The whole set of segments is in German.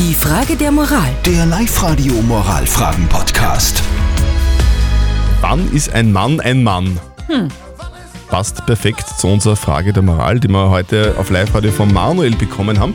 Die Frage der Moral. Der Live-Radio Moralfragen-Podcast. Wann ist ein Mann ein Mann? Passt perfekt zu unserer Frage der Moral, die wir heute auf Live-Radio von Manuel bekommen haben.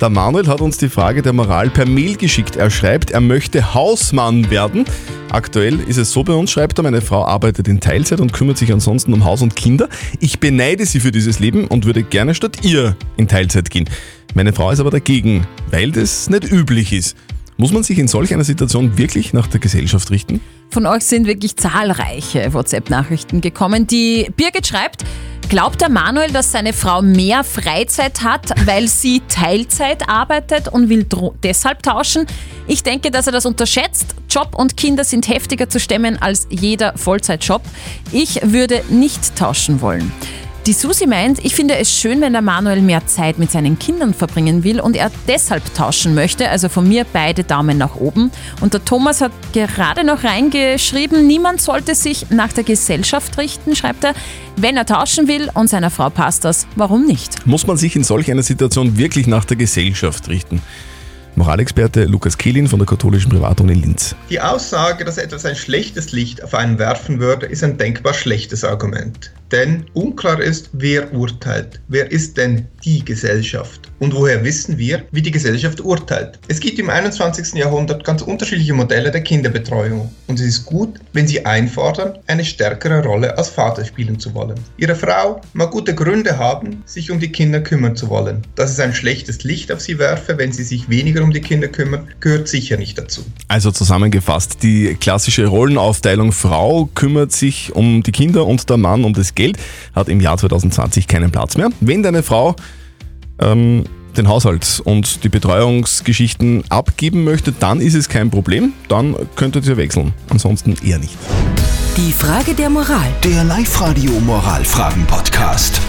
Der Manuel hat uns die Frage der Moral per Mail geschickt. Er schreibt, er möchte Hausmann werden. Aktuell ist es so bei uns, schreibt er, meine Frau arbeitet in Teilzeit und kümmert sich ansonsten um Haus und Kinder. Ich beneide sie für dieses Leben und würde gerne statt ihr in Teilzeit gehen. Meine Frau ist aber dagegen, weil das nicht üblich ist. Muss man sich in solch einer Situation wirklich nach der Gesellschaft richten? Von euch sind wirklich zahlreiche WhatsApp-Nachrichten gekommen. Die Birgit schreibt, glaubt der Manuel, dass seine Frau mehr Freizeit hat, weil sie Teilzeit arbeitet und will deshalb tauschen? Ich denke, dass er das unterschätzt. Job und Kinder sind heftiger zu stemmen als jeder Vollzeitjob. Ich würde nicht tauschen wollen. Die Susi meint, ich finde es schön, wenn der Manuel mehr Zeit mit seinen Kindern verbringen will und er deshalb tauschen möchte. Also von mir beide Daumen nach oben. Und der Thomas hat gerade noch reingeschrieben, niemand sollte sich nach der Gesellschaft richten, schreibt er. Wenn er tauschen will und seiner Frau passt das, warum nicht? Muss man sich in solch einer Situation wirklich nach der Gesellschaft richten? Moralexperte Lukas Kehlin von der katholischen Privatuni Linz. Die Aussage, dass etwas ein schlechtes Licht auf einen werfen würde, ist ein denkbar schlechtes Argument. Denn unklar ist, wer urteilt. Wer ist denn die Gesellschaft? Und woher wissen wir, wie die Gesellschaft urteilt? Es gibt im 21. Jahrhundert ganz unterschiedliche Modelle der Kinderbetreuung. Und es ist gut, wenn sie einfordern, eine stärkere Rolle als Vater spielen zu wollen. Ihre Frau mag gute Gründe haben, sich um die Kinder kümmern zu wollen. Dass es ein schlechtes Licht auf sie werfe, wenn sie sich weniger um die Kinder kümmern, gehört sicher nicht dazu. Also zusammengefasst, die klassische Rollenaufteilung Frau kümmert sich um die Kinder und der Mann um das Geld, hat im Jahr 2020 keinen Platz mehr. Wenn deine Frau ähm, den Haushalt und die Betreuungsgeschichten abgeben möchte, dann ist es kein Problem, dann könntet ihr wechseln. Ansonsten eher nicht. Die Frage der Moral. Der Live-Radio Moralfragen-Podcast.